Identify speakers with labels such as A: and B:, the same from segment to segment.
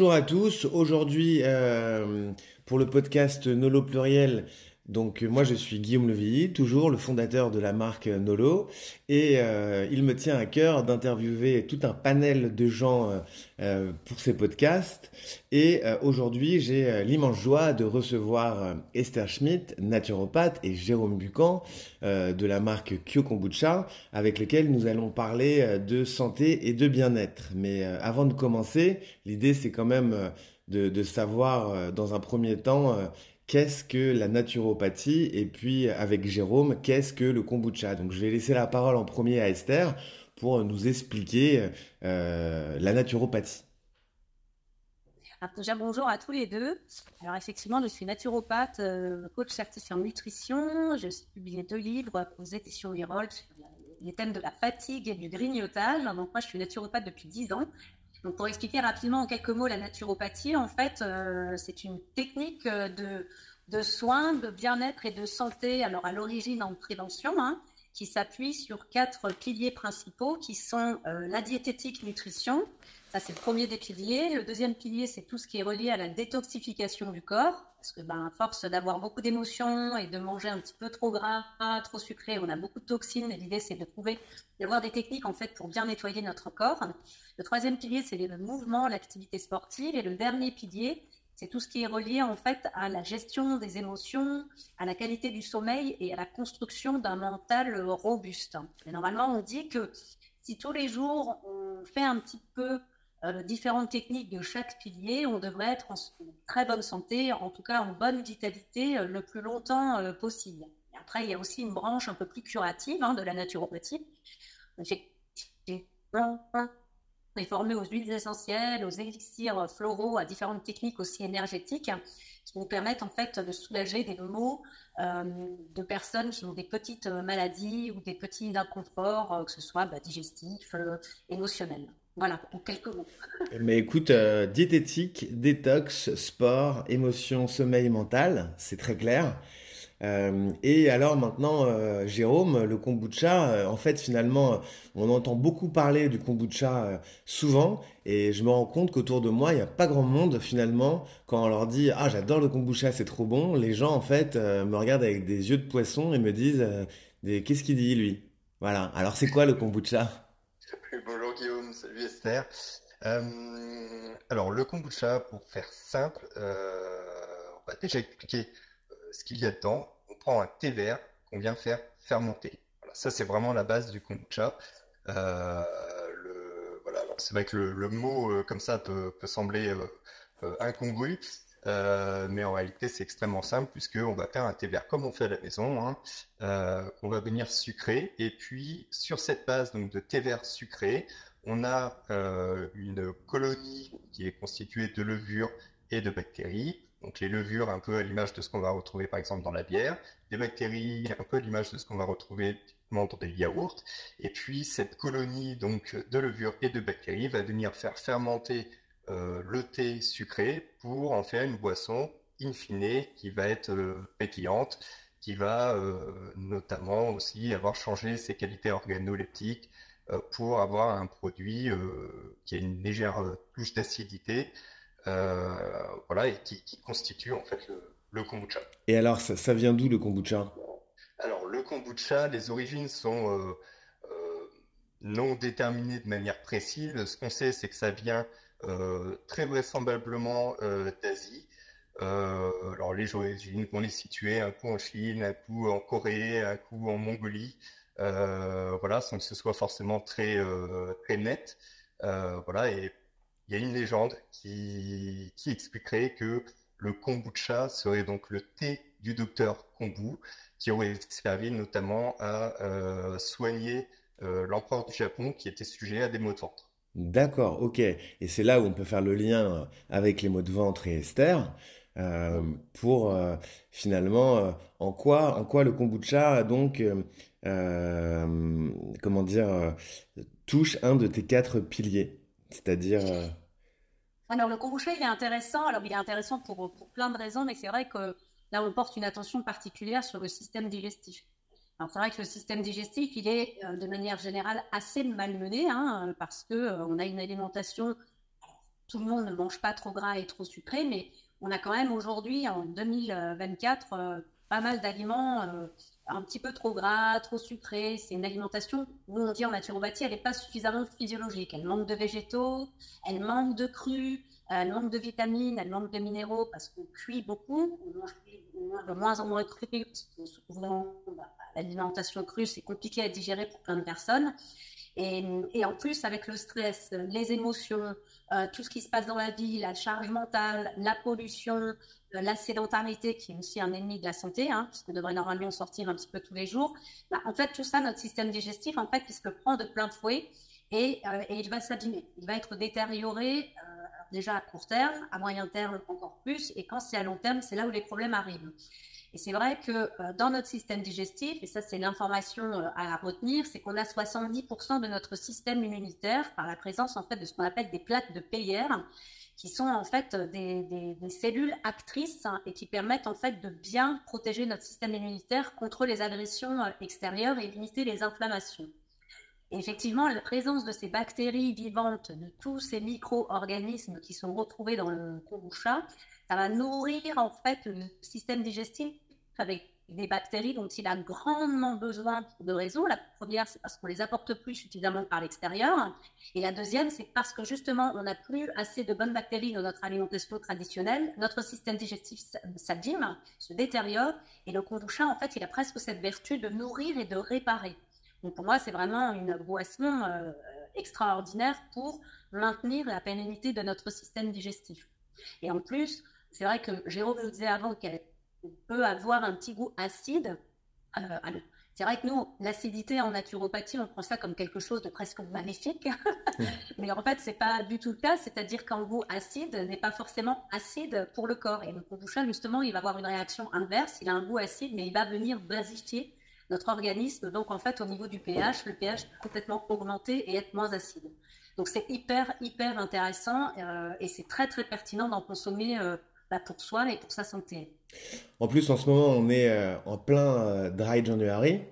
A: bonjour à tous. Aujourd'hui, euh, pour le podcast Nolo Pluriel, donc moi je suis Guillaume Levilly, toujours le fondateur de la marque Nolo, et euh, il me tient à cœur d'interviewer tout un panel de gens euh, pour ces podcasts. Et aujourd'hui j'ai l'immense joie de recevoir Esther Schmidt, naturopathe, et Jérôme Bucan de la marque Kyo Kombucha, avec lesquels nous allons parler de santé et de bien-être. Mais avant de commencer, l'idée c'est quand même de savoir dans un premier temps qu'est-ce que la naturopathie et puis avec Jérôme, qu'est-ce que le kombucha? Donc je vais laisser la parole en premier à Esther pour nous expliquer euh, la naturopathie.
B: Alors déjà bonjour à tous les deux. Alors effectivement, je suis naturopathe, euh, coach certifié en nutrition. J'ai aussi publié deux livres aux éditions Virol sur les thèmes de la fatigue et du grignotage. Donc moi, je suis naturopathe depuis 10 ans. Donc, pour expliquer rapidement en quelques mots la naturopathie, en fait, euh, c'est une technique euh, de, soins, de bien-être et de santé, alors à l'origine en prévention, hein, qui s'appuie sur quatre piliers principaux qui sont euh, la diététique nutrition, ça c'est le premier des piliers. Le deuxième pilier, c'est tout ce qui est relié à la détoxification du corps, parce que ben, à force d'avoir beaucoup d'émotions et de manger un petit peu trop gras, trop sucré, on a beaucoup de toxines. L'idée, c'est de trouver, d'avoir des techniques en fait pour bien nettoyer notre corps. Le troisième pilier, c'est le mouvement, l'activité sportive. Et le dernier pilier, c'est tout ce qui est relié en fait à la gestion des émotions, à la qualité du sommeil et à la construction d'un mental robuste. Normalement, on dit que si tous les jours on fait un petit peu euh, différentes techniques de chaque pilier, on devrait être en très bonne santé, en tout cas en bonne vitalité euh, le plus longtemps euh, possible. après, il y a aussi une branche un peu plus curative hein, de la naturopathie. On est formé aux huiles essentielles, aux élixirs floraux, à différentes techniques aussi énergétiques qui vont permettre en fait de soulager des maux de personnes qui ont des petites maladies ou des petits inconforts, que ce soit bah, digestifs, émotionnels. Voilà, en quelques mots.
A: Mais écoute, euh, diététique, détox, sport, émotion, sommeil mental, c'est très clair. Euh, et alors maintenant, euh, Jérôme, le kombucha, en fait finalement, on entend beaucoup parler du kombucha souvent, et je me rends compte qu'autour de moi, il n'y a pas grand monde finalement, quand on leur dit Ah j'adore le kombucha, c'est trop bon, les gens en fait me regardent avec des yeux de poisson et me disent Qu'est-ce qu'il dit lui? Voilà, alors c'est quoi le kombucha?
C: Euh, alors le kombucha, pour faire simple, euh, on va déjà expliquer euh, ce qu'il y a dedans. On prend un thé vert qu'on vient faire fermenter. Voilà, ça c'est vraiment la base du kombucha. voilà, c'est vrai que le, mot comme ça peut, sembler incongru. Euh, mais en réalité, c'est extrêmement simple puisqu'on va faire un thé vert comme on fait à la maison, hein, euh, qu'on va venir sucrer. Et puis, sur cette base donc, de thé vert sucré, on a euh, une colonie qui est constituée de levures et de bactéries. Donc les levures un peu à l'image de ce qu'on va retrouver par exemple dans la bière, des bactéries un peu à l'image de ce qu'on va retrouver dans des yaourts. Et puis cette colonie donc de levures et de bactéries va venir faire fermenter euh, le thé sucré pour en faire une boisson in fine qui va être euh, pétillante, qui va euh, notamment aussi avoir changé ses qualités organoleptiques pour avoir un produit qui a une légère touche d'acidité, voilà, et qui, constitue en fait le, kombucha.
A: Et alors, ça, vient d'où le kombucha?
C: Alors, le kombucha, les origines sont non déterminées de manière précise. Ce qu'on sait, c'est que ça vient euh, très vraisemblablement euh, d'Asie. Euh, alors les origines qu'on est situé un coup en Chine, un coup en Corée, un coup en Mongolie. Voilà, sans que ce soit forcément très, très net. voilà, et il y a une légende qui, qui expliquerait que le kombucha serait donc le thé du docteur Kombu, qui aurait servi notamment à soigner l'empereur du Japon qui était sujet à des maux de ventre.
A: D'accord, ok. Et c'est là où on peut faire le lien euh, avec les mots de ventre et Esther euh, pour euh, finalement en quoi en quoi le kombucha donc comment dire touche un de tes quatre piliers, c'est-à-dire
B: Alors le kombucha il est intéressant. Alors il est intéressant pour, pour plein de raisons, mais c'est vrai que là on porte une attention particulière sur le système digestif. Alors c'est vrai que le système digestif, il est euh, de manière générale assez malmené, hein, parce que euh, on a une alimentation tout le monde ne mange pas trop gras et trop sucré, mais on a quand même aujourd'hui, en 2024, pas mal d'aliments un petit peu trop gras, trop sucré. C'est une alimentation, nous on dit en naturopathie, elle n'est pas suffisamment physiologique. Elle manque de végétaux, elle manque de crues, elle manque de vitamines, elle manque de minéraux parce qu'on cuit beaucoup. On mange de moins en moins crues souvent bah, l'alimentation crue, c'est compliqué à digérer pour plein de personnes. Et, en plus, avec le stress, les émotions, euh, tout ce qui se passe dans la vie, la charge mentale, la pollution, euh, la sédentarité, qui est aussi un ennemi de la santé, hein, puisqu'on devrait normalement sortir un petit peu tous les jours, bah, en fait, tout ça, notre système digestif, en fait, il se prend de plein fouet et, euh, et il va s'abîmer. Il va être détérioré déjà à court terme, à moyen terme encore plus, et quand c'est à long terme, c'est là où les problèmes arrivent. Et c'est vrai que euh, dans notre système digestif, et ça c'est l'information euh, à retenir, c'est qu'on a 70% de notre système immunitaire par la présence en fait de ce qu'on appelle des plaques de Peyer, qui sont en fait des, cellules actrices hein, et qui permettent en fait de bien protéger notre système immunitaire contre les agressions euh, extérieures et limiter les inflammations. Effectivement, la présence de ces bactéries vivantes, de tous ces micro-organismes qui sont retrouvés dans le kombucha, ça va nourrir en fait le système digestif avec des bactéries dont il a grandement besoin pour deux raisons. La première, c'est parce qu'on les apporte plus suffisamment par l'extérieur. Et la deuxième, c'est parce que justement, on n'a plus assez de bonnes bactéries dans notre alimentation traditionnelle. Notre système digestif s'abîme, se détériore. Et le kombucha, en fait, il a presque cette vertu de nourrir et de réparer. Donc pour moi, c'est vraiment une boisson euh, extraordinaire pour maintenir la pérennité de notre système digestif. Et en plus, c'est vrai que Jérôme nous disait avant qu'elle peut avoir un petit goût acide. Euh, c'est vrai que nous, l'acidité en naturopathie, on prend ça comme quelque chose de presque maléfique. Mais en fait, c'est pas du tout le cas. C'est-à-dire qu'un goût acide n'est pas forcément acide pour le corps. Et le kombucha, justement, il va avoir une réaction inverse. Il a un goût acide, mais il va venir basifier notre organisme. Donc, en fait, au niveau du pH, le pH peut complètement augmenter et être moins acide. Donc, c'est hyper, hyper intéressant euh, et c'est très, très pertinent d'en consommer euh, pour soi et pour sa santé.
A: En plus, en ce moment, on est euh, en plein dry January.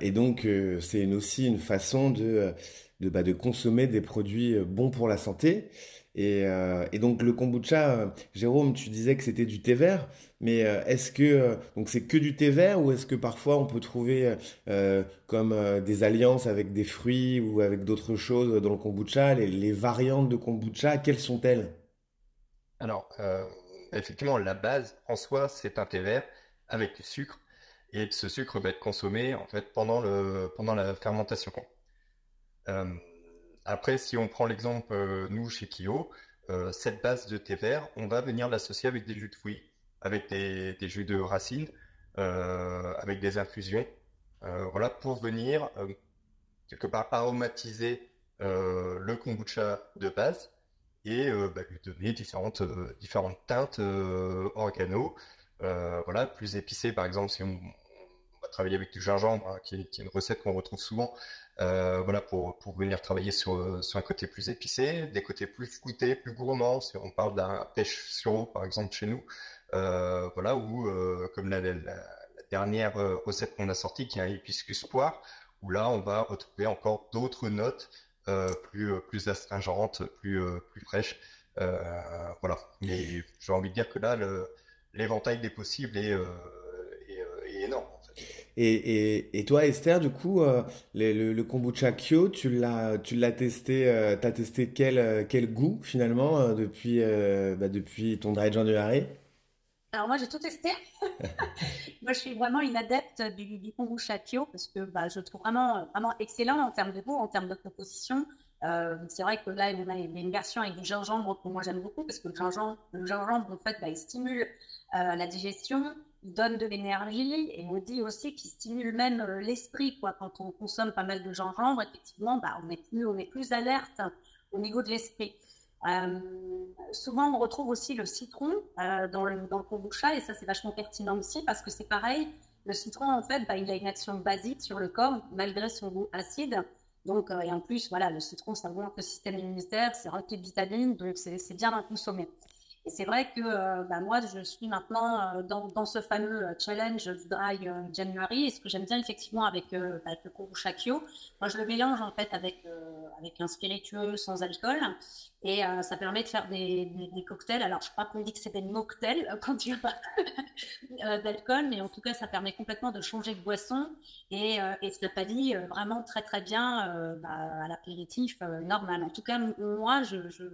A: Et donc, c'est aussi une façon de, bah, de, consommer des produits bons pour la santé. Et, et donc, le kombucha, Jérôme, tu disais que c'était du thé vert. Mais est-ce que donc c'est que du thé vert ou est-ce que parfois on peut trouver comme des alliances avec des fruits ou avec d'autres choses dans le kombucha les, variantes de kombucha, quelles sont-elles?
C: Alors, euh, effectivement, la base en soi, c'est un thé vert avec du sucre. Et ce sucre va être consommé en fait pendant, le, pendant la fermentation. Euh, après, si on prend l'exemple, euh, nous, chez Kyo, cette base de thé vert, on va venir l'associer avec des jus de fruits, avec des, jus de racines, avec des infusions. voilà, pour venir quelque part aromatiser le kombucha de base et euh, bah, lui donner différentes, euh, différentes teintes euh, organo. voilà, plus épicé par exemple si on, travailler avec du gingembre, hein, qui, est, une recette qu'on retrouve souvent, voilà, pour, pour venir travailler sur, sur un côté plus épicé, des côtés plus fruités, plus gourmands, on parle d'un pêche sur eau par exemple chez nous, voilà, ou comme la, dernière recette qu'on a sortie qui est un hibiscus poire, où là on va retrouver encore d'autres notes euh, plus, euh, plus astringente, plus, euh, plus fraîche. voilà. Mais j'ai envie de dire que là, l'éventail des possibles est, est, énorme.
A: Et, et, et, toi, Esther, du coup, le, le, kombucha Kyo, tu l'as, testé, euh, t'as testé quel, quel goût finalement depuis, bah, depuis ton dry January
B: alors moi j'ai tout testé. moi je suis vraiment une adepte du, du kombucha Kyo parce que bah, je trouve vraiment, vraiment excellent en termes de goût, en termes de composition. Euh, c'est vrai que là y a une version avec du gingembre que moi j'aime beaucoup parce que le gingembre, le gingembre en fait bah, il stimule euh, la digestion, donne de l'énergie et on dit aussi qu'il stimule même euh, l'esprit quoi. Quand on consomme pas mal de gingembre, effectivement bah, on est plus on est plus alerte au niveau de l'esprit. Euh, souvent, on retrouve aussi le citron euh, dans, le, kombucha et ça, c'est vachement pertinent aussi parce que c'est pareil. Le citron, en fait, bah, il a une action basique sur le corps malgré son goût acide. Donc, et en plus, voilà, le citron, ça augmente le système immunitaire, c'est rempli de vitamines, donc c'est bien à consommer. Et c'est vrai que euh, bah, moi, je suis maintenant euh, dans, dans, ce fameux euh, challenge Dry January. Et ce que j'aime bien effectivement avec, bah, le kombucha Kyo, moi je le mélange en fait avec, avec un spiritueux sans alcool. Et ça permet de faire des, des, cocktails. Alors je crois qu'on dit que c'est des mocktails quand il n'y a pas d'alcool, mais en tout cas ça permet complètement de changer de boisson. Et, et ça dit vraiment très très bien bah, à l'apéritif normal. En tout cas, moi je, je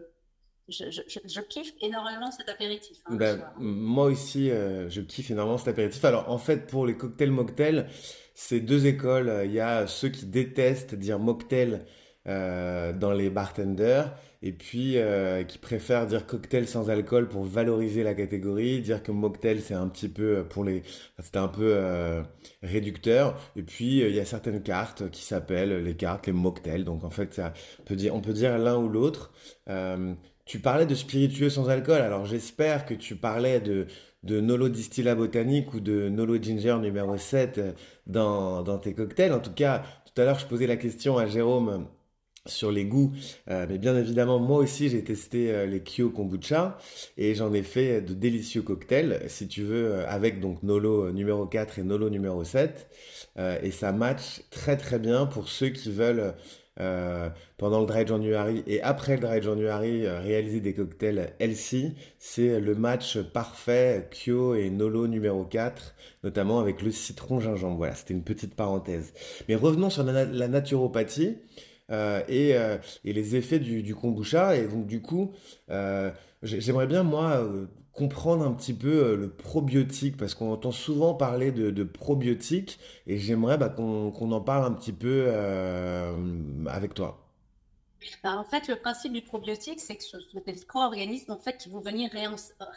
B: je, kiffe énormément cet apéritif. Hein,
A: ben, moi aussi, euh, je kiffe énormément cet apéritif. Alors, en fait, pour les cocktails mocktails, c'est deux écoles. Il y a ceux qui détestent dire mocktail euh, dans les bartenders et puis euh, qui préfèrent dire cocktail sans alcool pour valoriser la catégorie, dire que mocktail c'est un petit peu pour les, c'était un peu réducteur. Et puis il y a certaines cartes qui s'appellent les cartes les mocktails. Donc en fait, ça peut dire, on peut dire l'un ou l'autre. Tu parlais de spiritueux sans alcool, alors j'espère que tu parlais de, Nolo Distilla Botanique ou de Nolo Ginger numéro 7 euh, dans, tes cocktails. En tout cas, tout à l'heure, je posais la question à Jérôme sur les goûts. Euh, mais bien évidemment, moi aussi, j'ai testé euh, les Kyo Kombucha et j'en ai fait de délicieux cocktails, si tu veux, avec donc Nolo numéro 4 et Nolo numéro 7. et ça match très très bien pour ceux qui veulent euh, pendant le Dry January et après le Dry January, euh, réaliser des cocktails healthy, c'est le match parfait Kyo et Nolo numéro 4, notamment avec le citron gingembre. Voilà, c'était une petite parenthèse. Mais revenons sur la, naturopathie. Euh, et, les effets du, kombucha. Et donc, du coup, j'aimerais bien, moi, comprendre un petit peu euh, le probiotique, parce qu'on entend souvent parler de, de probiotiques, et j'aimerais bah, qu'on en parle un petit peu euh, avec toi.
B: Bah, en fait, le principe du probiotique, c'est que ce sont des micro-organismes en fait, qui vont venir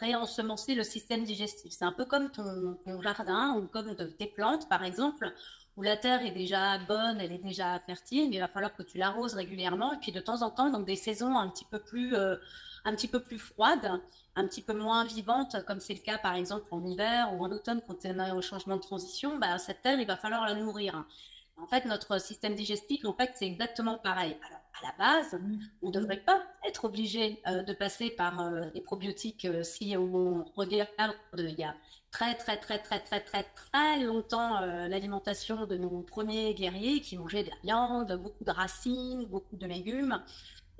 B: réensemencer le système digestif. C'est un peu comme ton, jardin ou comme tes plantes, par exemple, où la terre est déjà bonne, elle est déjà fertile, mais il va falloir que tu l'arroses régulièrement, et puis de temps en temps, dans des saisons un petit peu plus, euh, un petit peu plus froides, un petit peu moins vivante, comme c'est le cas par exemple en hiver ou en automne quand on est au changement de transition, bah, cette terre, il va falloir la nourrir. En fait, notre système digestif, en c'est exactement pareil. Alors, à la base, on ne devrait pas être obligé euh, de passer par euh, les probiotiques euh, si on regarde il y a très, très, très, très, très, très, très longtemps l'alimentation de nos premiers guerriers qui mangeaient de la viande, beaucoup de racines, beaucoup de légumes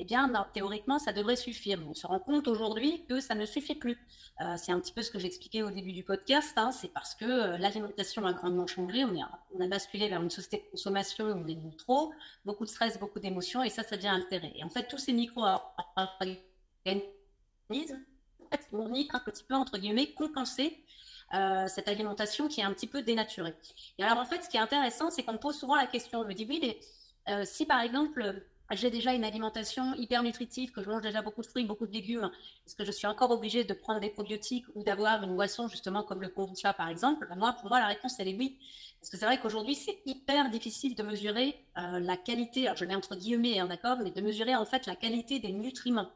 B: eh bien, théoriquement, ça devrait suffire. on se rend compte aujourd'hui que ça ne suffit plus. Euh, c'est un petit peu ce que j'expliquais au début du podcast. Hein. c'est parce que euh, l'alimentation a grandement changé. On, on, a basculé vers une société de consommation où on est trop, beaucoup de stress, beaucoup d'émotions, et ça, ça devient altéré. Et en fait, tous ces micro-organismes vont un petit peu, entre guillemets, compenser euh, cette alimentation qui est un petit peu dénaturée. Et alors, en fait, ce qui est intéressant, c'est qu'on pose souvent la question, je me dis, oui, si par exemple, j'ai déjà une alimentation hyper nutritive, que je mange déjà beaucoup de fruits, beaucoup de légumes, est-ce que je suis encore obligée de prendre des probiotiques ou d'avoir une boisson justement comme le kombucha par exemple Moi, pour moi, la réponse elle est oui, parce que c'est vrai qu'aujourd'hui c'est hyper difficile de mesurer euh, la qualité, alors je mets entre guillemets, hein, d'accord, mais de mesurer en fait la qualité des nutriments.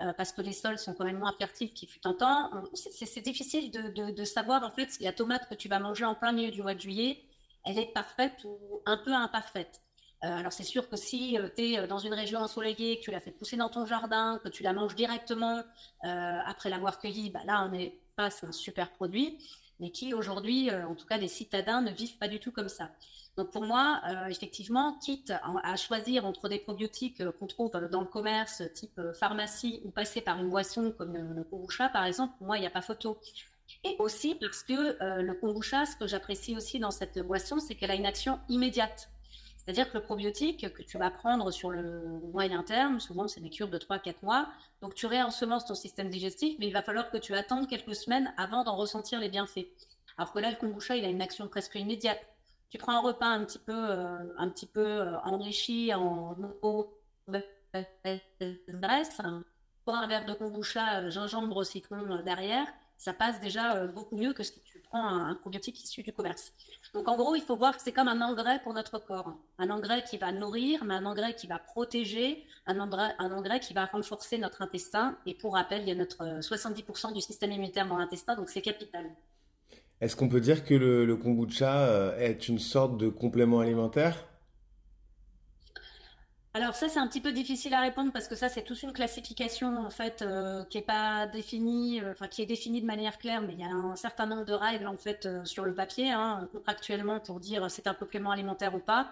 B: Euh, parce que les sols sont quand même moins fertiles qu'il fut un temps. C'est difficile de, de, savoir en fait si la tomate que tu vas manger en plein milieu du mois de juillet, elle est parfaite ou un peu imparfaite. Euh, alors c'est sûr que si euh, tu es euh, dans une région ensoleillée, que tu l'as fait pousser dans ton jardin, que tu la manges directement après l'avoir cueillie, bah là on est face à un super produit, mais qui aujourd'hui, en tout cas les citadins, ne vivent pas du tout comme ça. Donc pour moi, effectivement, quitte à, choisir entre des probiotiques qu'on trouve dans le commerce, type pharmacie, ou passer par une boisson comme le, kombucha par exemple, pour moi il n'y a pas photo. Et aussi parce que le kombucha, ce que j'apprécie aussi dans cette boisson, c'est qu'elle a une action immédiate. C'est-à-dire que le probiotique que tu vas prendre sur le moyen terme, souvent c'est des cures de 3-4 mois, donc tu réensemences ton système digestif, mais il va falloir que tu attendes quelques semaines avant d'en ressentir les bienfaits. Alors que là, le kombucha, il a une action presque immédiate. Tu prends un repas un petit peu, euh, un petit euh, enrichi en eau, graisse, pour un verre de kombucha, euh, gingembre, citron derrière, ça passe déjà beaucoup mieux que si tu prends un probiotique issu du commerce. Donc en gros, il faut voir que c'est comme un engrais pour notre corps. Un engrais qui va nourrir, mais un engrais qui va protéger, un engrais, un engrais qui va renforcer notre intestin. Et pour rappel, il y a notre 70% euh, du système immunitaire dans l'intestin, donc c'est capital.
A: Est-ce qu'on peut dire que le, kombucha euh, est une sorte de complément alimentaire?
B: Alors ça, c'est un petit peu difficile à répondre parce que ça, c'est toute une classification en fait euh, qui est pas définie, euh, enfin qui est définie de manière claire, mais il y a un certain nombre de règles en fait euh, sur le papier, hein, actuellement pour dire c'est un complément alimentaire ou pas.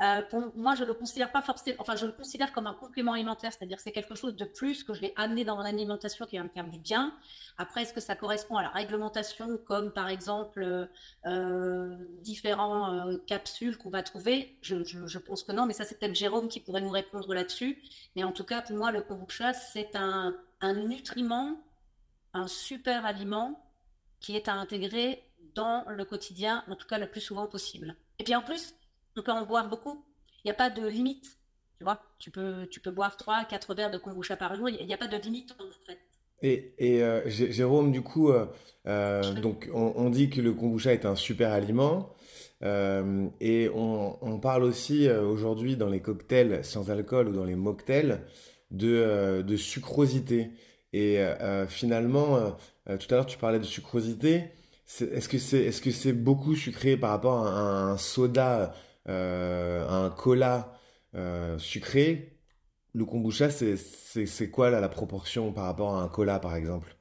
B: Euh, moi, je le considère pas forcément, enfin, je le considère comme un complément alimentaire, c'est-à-dire que c'est quelque chose de plus que je vais amener dans mon alimentation qui va me faire du bien. Après, est-ce que ça correspond à la réglementation, comme par exemple euh, euh différents euh, capsules qu'on va trouver? Je, pense que non, mais ça c'est peut-être Jérôme qui pourrait nous répondre là-dessus. Mais en tout cas, pour moi, le kombucha, c'est un nutriment, un super aliment qui est à intégrer dans le quotidien, en tout cas le plus souvent possible. Et puis en plus, on peut en boire beaucoup. Il n'y a pas de limite. Tu vois, tu peux, tu peux boire 3, 4 verres de kombucha par jour. Il n'y a, pas de limite en fait.
A: Et, et euh, Jérôme, du coup, euh, euh, donc on, on, dit que le kombucha est un super aliment. Et on, on, parle aussi aujourd'hui dans les cocktails sans alcool ou dans les mocktails de, de sucrosité. Et finalement, tout à l'heure, tu parlais de sucrosité. Est-ce que c'est est -ce c'est beaucoup sucré par rapport à un, un soda un cola euh, sucré, le kombucha, c'est quoi la proportion par rapport à un cola, par exemple?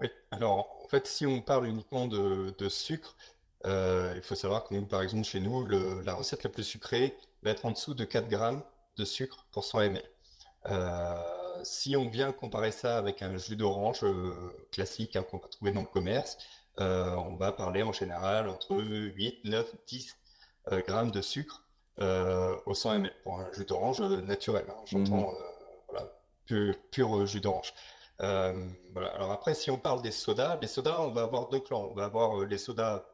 C: Oui, alors en fait, si on parle uniquement de, sucre, euh, il faut savoir que nous, par exemple, chez nous, la recette la plus sucrée va être en dessous de 4 grammes de sucre pour 100 ml. Euh, si on vient comparer ça avec un jus d'orange euh, classique hein, qu'on va trouver dans le commerce, euh, on va parler en général entre 8, 9, 10 grammes de sucre euh, au 100 ml pour un jus d'orange naturel. Hein, J'entends mmh. voilà, pur, pur, jus d'orange. Euh, voilà. Alors après, si on parle des sodas, les sodas, on va avoir deux clans. On va avoir les sodas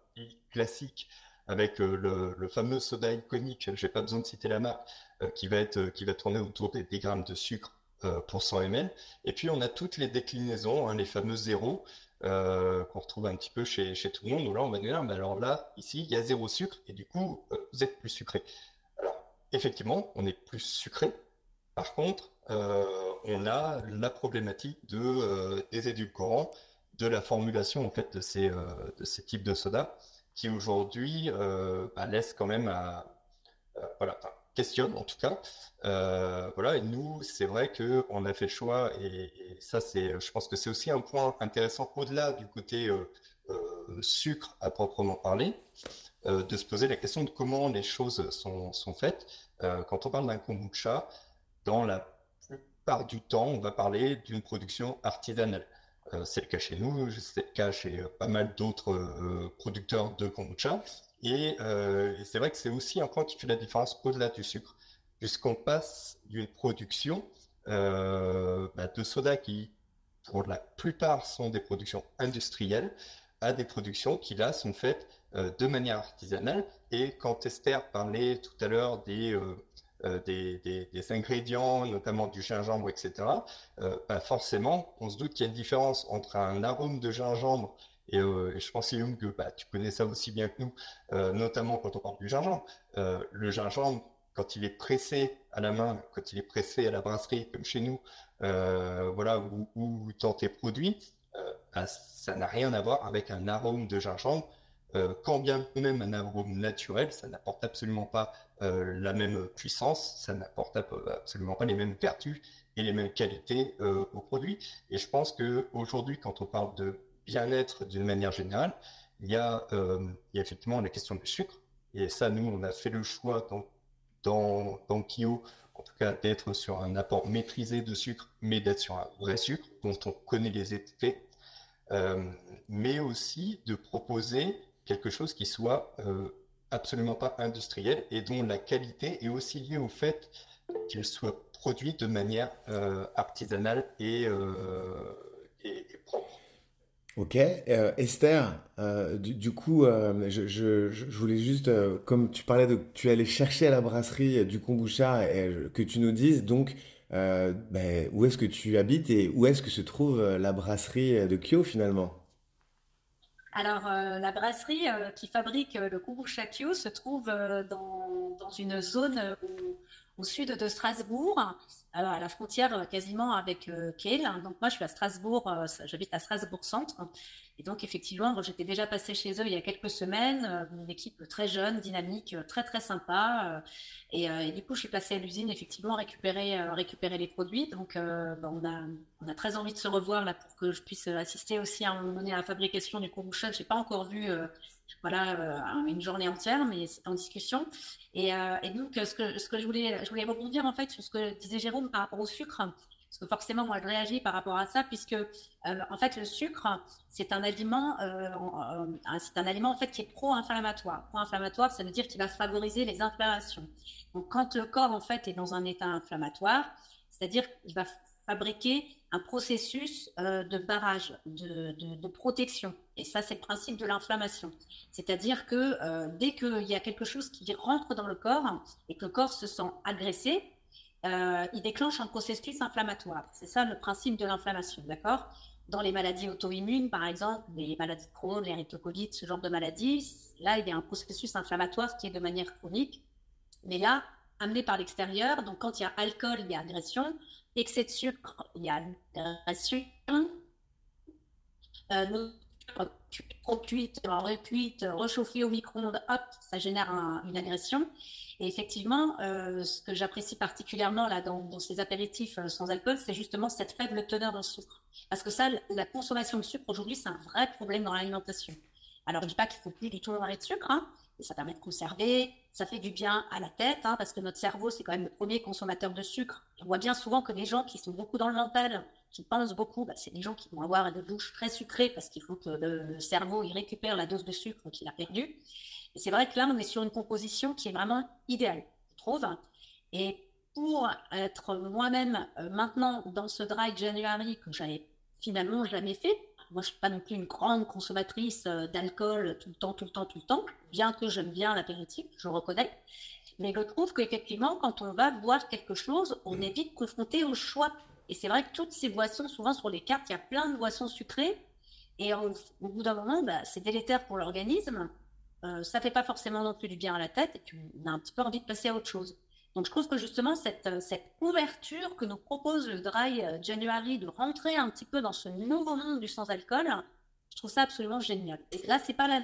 C: classiques avec le, le, fameux soda iconique, j'ai pas besoin de citer la marque, euh, qui va être qui va tourner autour des 10 grammes de sucre euh, pour 100 ml. Et puis on a toutes les déclinaisons, hein, les fameux zéros, euh, qu'on retrouve un petit peu chez, tout le monde, où là on va dire, mais alors là, ici, il y a zéro sucre, et du coup, euh, vous êtes plus sucré. Alors, effectivement, on est plus sucré. Par contre, euh, on a la problématique de, des édulcorants, de la formulation en fait de ces, types de soda, qui aujourd'hui bah, laisse quand même à, voilà, questionne en tout cas. Euh, voilà, et nous, c'est vrai que on a fait le choix, et, ça, c'est, je pense que c'est aussi un point intéressant au-delà du côté euh, euh, sucre à proprement parler, de se poser la question de comment les choses sont, faites. Quand on parle d'un kombucha, dans la plupart du temps, on va parler d'une production artisanale. C'est le cas chez nous, c'est le cas chez pas mal d'autres producteurs de kombucha. Et, euh, et c'est vrai que c'est aussi un point qui fait la différence au-delà du sucre, puisqu'on passe d'une production euh, bah, de soda qui, pour la plupart, sont des productions industrielles, à des productions qui, là, sont faites euh, de manière artisanale. Et quand Esther parlait tout à l'heure des, des, ingrédients, notamment du gingembre, etc., bah forcément, on se doute qu'il y a une différence entre un arôme de gingembre et, euh, et je pense, Guillaume, que bah, tu connais ça aussi bien que nous, euh, notamment quand on parle du gingembre. Euh, le gingembre, quand il est pressé à la main, quand il est pressé à la brasserie, comme chez nous, voilà, ou, ou dans tes produits, bah, ça n'a rien à voir avec un arôme de gingembre. Quand bien même un arôme naturel, ça n'apporte absolument pas la même puissance, ça n'apporte absolument pas les mêmes vertus et les mêmes qualités au produit. Et je pense que aujourd'hui, quand on parle de bien-être d'une manière générale, il y, a, euh, il y a effectivement la question du sucre. Et ça, nous, on a fait le choix dans, dans, dans Kio, en tout cas, d'être sur un apport maîtrisé de sucre, mais d'être sur un vrai sucre dont on connaît les effets, euh, mais aussi de proposer quelque chose qui soit euh, absolument pas industriel et dont la qualité est aussi liée au fait qu'il soit produit de manière artisanale et propre.
A: Ok, euh, Esther, euh, du, coup, euh, je, voulais juste, comme tu parlais de, tu allais chercher à la brasserie du kombucha, que tu nous dises donc ben, où est-ce que tu habites et où est-ce que se trouve la brasserie de Kyo finalement?
B: Alors, la brasserie qui fabrique le kombucha Kyo se trouve dans, dans une zone où au sud de Strasbourg, à la frontière quasiment avec euh. Donc moi, je suis à Strasbourg, j'habite à Strasbourg Centre. Et donc, effectivement, j'étais déjà passée chez eux il y a quelques semaines, euh, une équipe très jeune, dynamique, euh, très, très sympa. Euh, et, du coup, je suis passée à l'usine, effectivement, récupérer, récupérer les produits. Donc, on, a, on a très envie de se revoir là pour que je puisse assister aussi à un moment donné à la fabrication du kombucha. Je n'ai pas encore vu voilà, une journée entière, mais c'est en discussion. Et, donc, ce que, ce que je, voulais, je voulais rebondir en fait sur ce que disait Jérôme par rapport au sucre. Parce que forcément, moi, je réagis par rapport à ça, puisque euh, en fait, le sucre, c'est un aliment, euh, euh, c'est un aliment en fait qui est pro-inflammatoire. Pro-inflammatoire, ça veut dire qu'il va favoriser les inflammations. Donc, quand le corps en fait est dans un état inflammatoire, c'est-à-dire qu'il va fabriquer un processus de barrage, de, protection. Et ça, c'est le principe de l'inflammation. C'est-à-dire que dès qu'il y a quelque chose qui rentre dans le corps et que le corps se sent agressé, euh, il déclenche un processus inflammatoire. C'est ça le principe de l'inflammation, d'accord? Dans les maladies auto-immunes, par exemple, les maladies de Crohn, les l'érythrocolite, ce genre de maladies, là, il y a un processus inflammatoire qui est de manière chronique. Mais là, amené par l'extérieur, donc quand il y a alcool, il y a agression, excès de sucre, il y a agression. Euh, cuite, recuite, réchauffée au micro-ondes, hop, ça génère une agression. Et effectivement, euh, ce que j'apprécie particulièrement là dans, ces apéritifs euh, sans alcool, c'est justement cette faible teneur en sucre. Parce que ça, la consommation de sucre aujourd'hui, c'est un vrai problème dans l'alimentation. Alors, je dis pas qu'il faut plus du tout arrêter de sucre, hein, ça permet de conserver, ça fait du bien à la tête, hein, parce que notre cerveau, c'est quand même le premier consommateur de sucre. On voit bien souvent que les gens qui sont beaucoup dans le mental, qui pensent beaucoup, bah, c'est des gens qui vont avoir des bouches très sucrées parce qu'il faut que le cerveau il récupère la dose de sucre qu'il a perdue. Et c'est vrai que là, on est sur une composition qui est vraiment idéale, je trouve. Et pour être moi-même euh, maintenant dans ce dry January que j'avais finalement jamais fait, moi je suis pas non plus une grande consommatrice euh, d'alcool tout le temps, tout le temps, tout le temps, bien que j'aime bien l'apéritif, je reconnais. Mais je trouve qu'effectivement, quand on va boire quelque chose, on est vite confronté au choix. Et c'est vrai que toutes ces boissons, souvent sur les cartes, il y a plein de boissons sucrées. Et au bout d'un moment, bah, c'est délétère pour l'organisme. Euh, ça fait pas forcément non plus du bien à la tête et tu as un petit peu envie de passer à autre chose. Donc je trouve que justement cette, euh, cette ouverture que nous propose le Dry euh, January de rentrer un petit peu dans ce nouveau monde du sans-alcool, je trouve ça absolument génial. Et là, c'est pas la,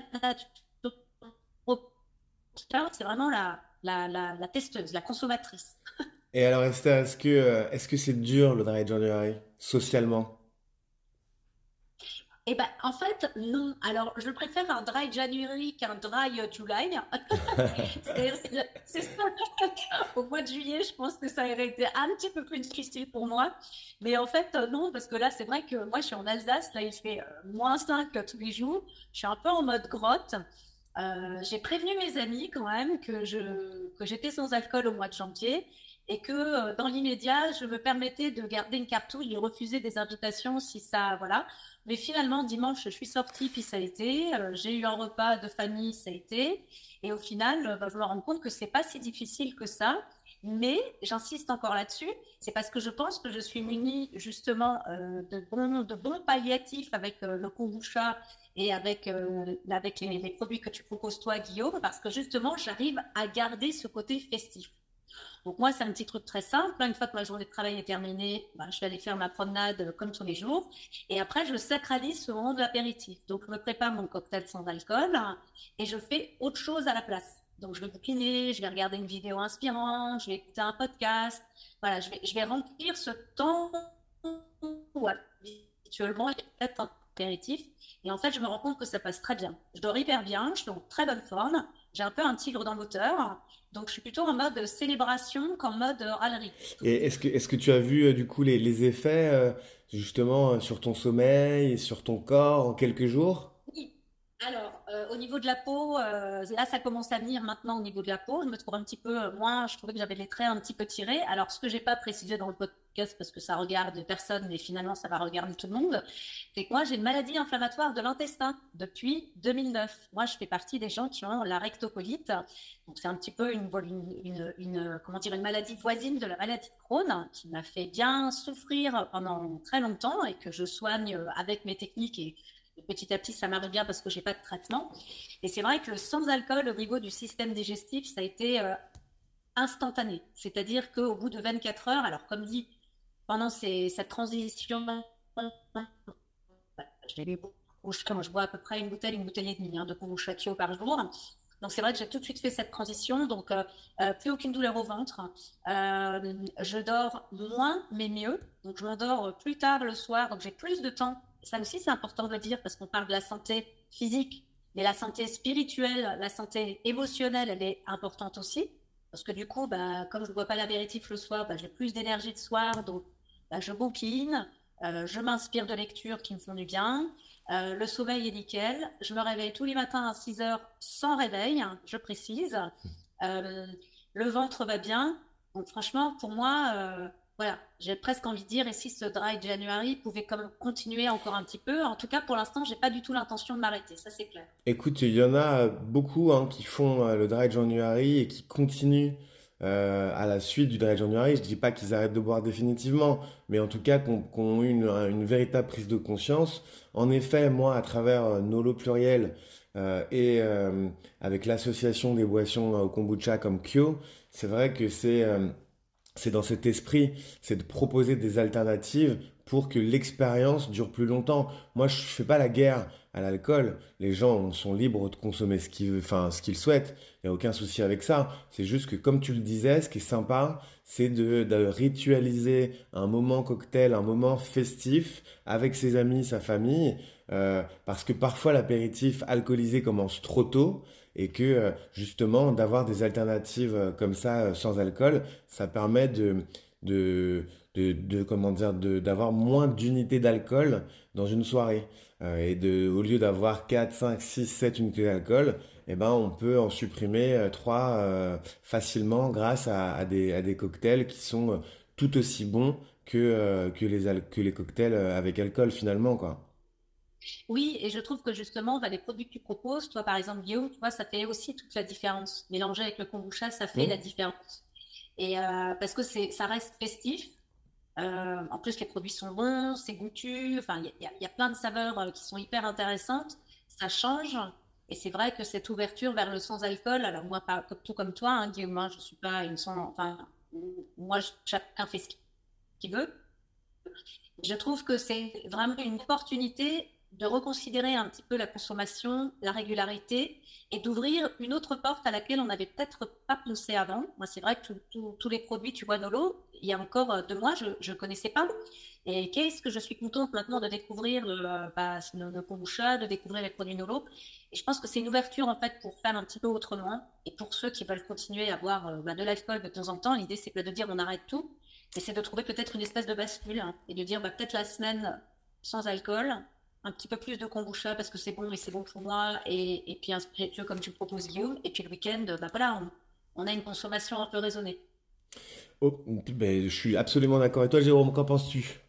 B: c'est vraiment la, la, la, testeuse, la consommatrice.
A: Et alors Esther, est-ce que est-ce que c'est dur le Dry January socialement?
B: Eh ben, en fait, non. Alors, je préfère un dry January qu'un dry July. c'est ça. Au mois de juillet, je pense que ça aurait été un petit peu plus difficile pour moi. Mais en fait, euh, non, parce que là, c'est vrai que moi, je suis en Alsace. Là, il fait euh, moins 5 tous les jours. Je suis un peu en mode grotte. Euh, j'ai prévenu mes amis quand même que je que j'étais sans alcool au mois de janvier et que dans l'immédiat, je me permettais de garder une cartouche, de refuser des invitations si ça, voilà. Mais finalement, dimanche, je suis sortie, puis ça a été. Euh, j'ai eu un repas de famille, ça a été. Et au final, euh, bah, je me rends compte que c'est pas si difficile que ça. Mais j'insiste encore là-dessus, c'est parce que je pense que je suis munie justement euh, de, bons, de bons palliatifs avec le kombucha et avec, avec les, produits que tu proposes toi, Guillaume, parce que justement, j'arrive à garder ce côté festif. Donc moi, c'est un petit truc très simple. Une fois que ma journée de travail est terminée, bah, je vais aller faire ma promenade euh, comme tous les jours. Et après, je sacralise ce moment de l'apéritif. Donc je me prépare mon cocktail sans alcool et je fais autre chose à la place. Donc je vais bouquiner, je vais regarder une vidéo inspirante, je vais écouter un podcast. Voilà, je vais, remplir ce temps où habituellement peut-être un apéritif. Et en fait, je me rends compte que ça passe très bien. Je dors hyper bien, je suis en très bonne forme. J'ai un peu un tigre dans l'auteur. Donc, je suis plutôt en mode célébration qu'en mode râlerie.
A: Et est-ce que, est que tu as vu euh, du coup les, les effets euh, justement euh, sur ton sommeil et sur ton corps en quelques jours?
B: Oui. Alors, au niveau de la peau, là, ça commence à venir maintenant au niveau de la peau. Je me trouve un petit peu moins, je trouvais que j'avais les traits un petit peu tirés. Alors, ce que j'ai pas précisé dans le podcast, parce que ça regarde personne, mais finalement ça va regarder tout le monde, c'est que moi j'ai une maladie inflammatoire de l'intestin depuis 2009. Moi je fais partie des gens qui ont la rectocolite, donc c'est un petit peu une, une, comment dire, une maladie voisine de la maladie de Crohn qui m'a fait bien souffrir pendant très longtemps et que je soigne avec mes techniques et petit à petit, ça marche bien parce que j'ai pas de traitement. Et c'est vrai que sans alcool, au niveau du système digestif, ça a été euh, instantanée. C'est-à-dire qu'au bout de 24 heures, alors comme dit, pendant cette transition, je bois à peu près une bouteille, une bouteille et demie hein, de kombucha par jour. Donc c'est vrai que j'ai tout de suite fait cette transition, donc euh, euh, plus aucune douleur au ventre. Je dors moins mais mieux, donc je m'endors plus tard le soir, donc j'ai plus de temps. Ça aussi c'est important de le dire parce qu'on parle de la santé physique, mais la santé spirituelle, la santé émotionnelle, elle est importante aussi. Parce que du coup, bah, comme je ne bois pas l'apéritif le soir, bah, j'ai plus d'énergie le soir, donc bah, je bouquine, je m'inspire de lectures qui me font du bien. Euh, le sommeil est nickel. Je me réveille tous les matins à 6 heures sans réveil, je précise. Euh, le ventre va bien. Donc franchement, pour moi, euh, voilà, j'ai presque envie de dire, et si ce dry January pouvait comme continuer encore un petit peu, en tout cas pour l'instant, j'ai pas du tout l'intention de m'arrêter, ça c'est clair.
A: Écoute, il y en a beaucoup hein, qui font le dry January et qui continuent euh, à la suite du Dry January. Je dis pas qu'ils arrêtent de boire définitivement, mais en tout cas qu'on ont eu une, véritable prise de conscience. En effet, moi, à travers euh, Nolo Pluriel euh, et avec l'association des boissons au kombucha comme Kyo, c'est vrai que c'est c'est dans cet esprit, c'est de proposer des alternatives pour que l'expérience dure plus longtemps. Moi, je fais pas la guerre à l'alcool. Les gens sont libres de consommer ce qu'ils, enfin, ce qu'ils souhaitent. Il n'y a aucun souci avec ça. C'est juste que, comme tu le disais, ce qui est sympa, c'est de, de, ritualiser un moment cocktail, un moment festif avec ses amis, sa famille. Euh, parce que parfois, l'apéritif alcoolisé commence trop tôt et que euh, justement d'avoir des alternatives euh, comme ça sans alcool, ça permet de, de, de, comment dire, d'avoir moins d'unités d'alcool dans une soirée. Euh, et de, au lieu d'avoir 4, 5, 6, 7 unités d'alcool, eh ben, on peut en supprimer 3 euh, euh, facilement grâce à, à, des, à des cocktails qui sont tout aussi bons que, que, les, que les cocktails avec alcool finalement. Quoi.
B: Oui, et je trouve que justement, bah, les produits que tu proposes, toi par exemple Guillaume, tu vois, ça fait aussi toute la différence. Mélanger avec le kombucha, ça fait mmh. la différence. Et parce que c'est, ça reste festif, euh, en plus, les produits sont bons, c'est goûtu. Enfin, il y, a plein de saveurs euh, qui sont hyper intéressantes. Ça change. Et c'est vrai que cette ouverture vers le sans-alcool, alors moi, pas tout comme toi, hein, Guillaume, hein, je suis pas une sans. Enfin, moi, chacun fait ce qu'il veut. Je trouve que c'est vraiment une opportunité de reconsidérer un petit peu la consommation, la régularité et d'ouvrir une autre porte à laquelle on n'avait peut-être pas pensé avant. Moi, c'est vrai que tous les produits, tu vois, Nolo, il y a encore euh, deux mois, je ne connaissais pas. Et qu'est-ce que je suis contente maintenant de découvrir le, euh, bah, le, de découvrir les produits Nolo. Et je pense que c'est une ouverture, en fait, pour faire un petit peu autrement. Et pour ceux qui veulent continuer à boire euh, bah, de l'alcool de temps en temps, l'idée, c'est pas de dire on arrête tout, mais c'est de trouver peut-être une espèce de bascule hein, et de dire bah, peut-être la semaine sans alcool, un petit peu plus de kombucha parce que c'est bon et c'est bon pour moi, et, et, puis un spiritueux comme tu proposes Guillaume, et puis le week-end, bah voilà, on, a une consommation un peu raisonnée.
A: Oh, ben, je suis absolument d'accord avec toi, Jérôme, qu'en penses-tu?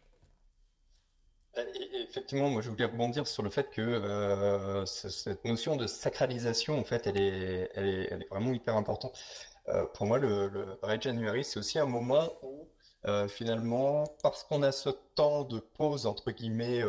C: Euh, Effectivement, moi je voulais rebondir sur le fait que euh, cette notion de sacralisation, en fait, elle est, elle est, elle est vraiment hyper importante. Euh, pour moi, le, le Red January, c'est aussi un moment où finalement, parce qu'on a ce temps de pause, entre guillemets,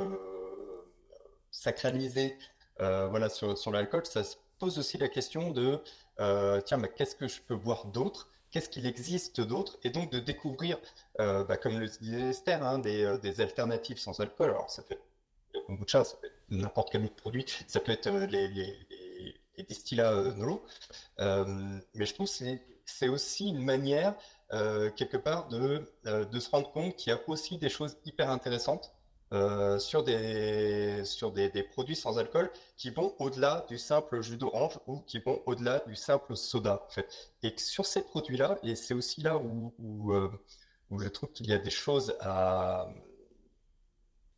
C: sacralisé euh, voilà, sur, sur l'alcool, ça se pose aussi la question de euh, tiens, mais qu'est-ce que je peux boire d'autre? Qu'est-ce qu'il existe d'autre? Et donc de découvrir, euh, bah, comme le disait Esther, hein, des, des, alternatives sans alcool. Alors ça fait le kombucha, ça peut être n'importe quel autre produit, ça peut être les, les, les, distillats Nolo. mais je trouve que c'est aussi une manière, quelque part, de, de se rendre compte qu'il y a aussi des choses hyper intéressantes euh, sur, des, sur des, produits sans alcool qui vont au-delà du simple jus d'orange ou qui vont au-delà du simple soda. En fait. Et sur ces produits-là, et c'est aussi là où, où, euh, je trouve qu'il y a des choses à,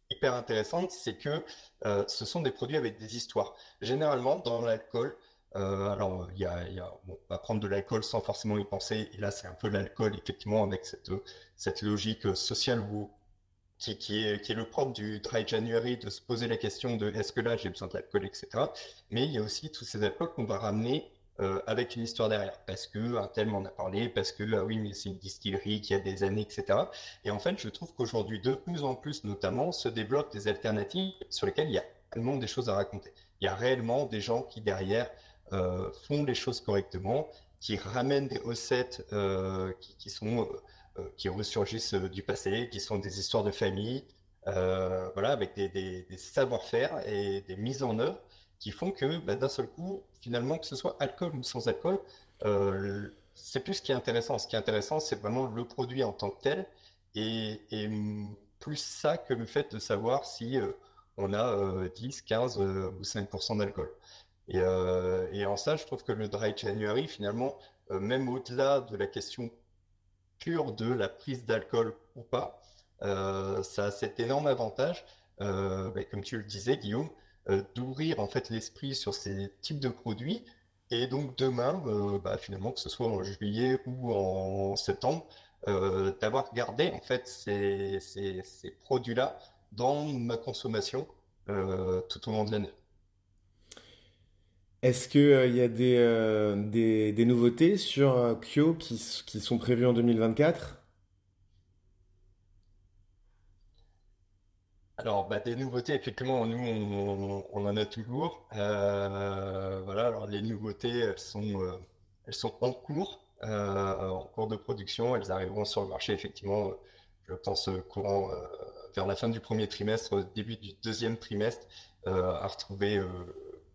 C: hyper intéressantes, c'est que euh, ce sont des produits avec des histoires. Généralement, dans l'alcool, alors, il y a, bon, on va prendre de l'alcool sans forcément y penser. Et là, c'est un peu l'alcool, effectivement, avec cette, cette logique sociale où qui, est, le propre du Dry January, de se poser la question de est-ce que là j'ai besoin de l'alcool, etc. Mais il y a aussi tous ces alcools qu'on va ramener euh, avec une histoire derrière, parce que un tel m'en a parlé, parce que ah oui, mais c'est une distillerie qui a des années, etc. Et en fait, je trouve qu'aujourd'hui, de plus en plus, notamment, se développent des alternatives sur lesquelles il y a réellement des choses à raconter. Il y a réellement des gens qui derrière font les choses correctement, qui ramènent des recettes qui, sont qui ressurgissent du passé, qui sont des histoires de famille, voilà, avec des, savoir-faire et des mises en œuvre qui font que bah, d'un seul coup, finalement, que ce soit alcool ou sans alcool, euh, c'est plus ce qui est intéressant. Ce qui est intéressant, c'est vraiment le produit en tant que tel, et, plus ça que le fait de savoir si euh, on a 10, euh, 15 ou 5% d'alcool. Et, en ça, je trouve que le Dry January, finalement, même au-delà de la question pure de la prise d'alcool ou pas, ça a cet énorme avantage, bah, comme tu le disais, Guillaume, euh, d'ouvrir en fait l'esprit sur ces types de produits. Et donc demain, euh, bah, finalement, que ce soit en juillet ou en septembre, euh, d'avoir gardé en fait ces, ces, produits-là dans ma consommation tout au long de l'année.
A: Est-ce qu'il y a des, des, des, nouveautés sur Kyo qui, qui sont prévues en 2024
C: Alors, bah, des nouveautés, effectivement, nous, on, en a toujours. Euh, voilà, alors les nouveautés, elles sont, euh, elles sont en cours, euh, en cours de production. Elles arriveront sur le marché, effectivement, je pense, courant vers la fin du premier trimestre, début du deuxième trimestre, à retrouver,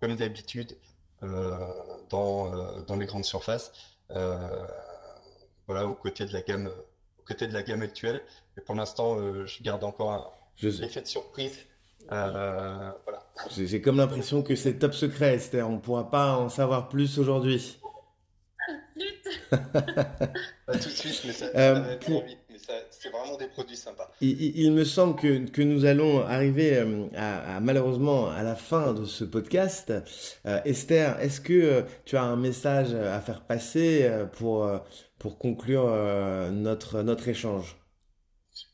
C: comme d'habitude, dans, dans les grandes surfaces. voilà, aux côtés de la gamme, aux côtés de la gamme actuelle. Mais pour l'instant, je garde encore un je... L'effet de surprise. Euh, voilà.
A: J'ai comme l'impression que c'est top secret, Esther. On ne pourra pas en savoir plus aujourd'hui.
C: pas tout de suite, mais ça, euh, va pour... vite. C'est vraiment des produits sympas.
A: Il, me semble que, que, nous allons arriver euh, à, malheureusement à la fin de ce podcast. Euh, Esther, est-ce que tu as un message à faire passer pour, pour conclure notre, notre échange?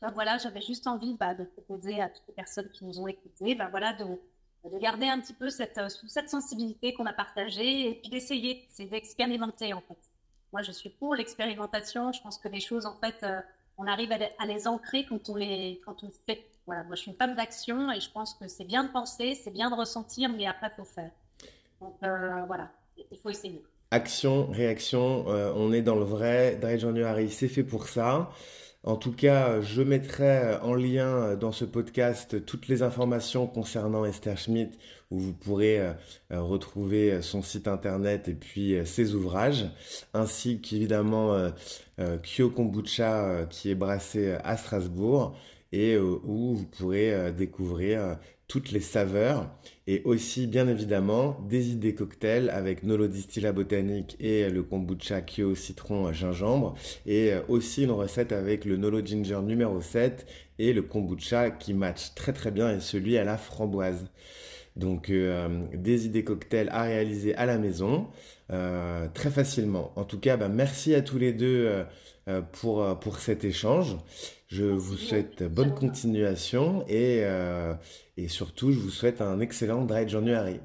B: Ben voilà, j'avais juste envie bah, de proposer à toutes les personnes qui nous ont écoutés, ben voilà, de, de, garder un petit peu cette, euh, cette sensibilité qu'on a partagée et puis d'essayer, c'est d'expérimenter en fait. Moi, je suis pour l'expérimentation. Je pense que les choses, en fait, euh, on arrive à les, ancrer quand on les, quand on fait. Voilà, moi, je suis une femme d'action et je pense que c'est bien de penser, c'est bien de ressentir, mais après, il faut faire. Donc euh, voilà, il faut essayer.
A: Action, réaction, on est dans le vrai. Dry January, c'est fait pour ça. En tout cas, je mettrai en lien dans ce podcast toutes les informations concernant Esther Schmidt où vous pourrez euh, retrouver son site internet et puis euh, ses ouvrages, ainsi qu'évidemment euh, Kyo Kombucha qui est brassé à Strasbourg et où vous pourrez découvrir toutes les saveurs et aussi bien évidemment des idées cocktails avec Nolo Distilla botanique et le kombucha Kyo citron gingembre et aussi une recette avec le Nolo Ginger numéro 7 et le kombucha qui match très très bien et celui à la framboise. Donc euh, des idées cocktails à réaliser à la maison euh, très facilement. En tout cas, bah, merci à tous les deux euh, pour, pour cet échange. Je vous souhaite bonne continuation et, et surtout, je vous souhaite un excellent Dry January.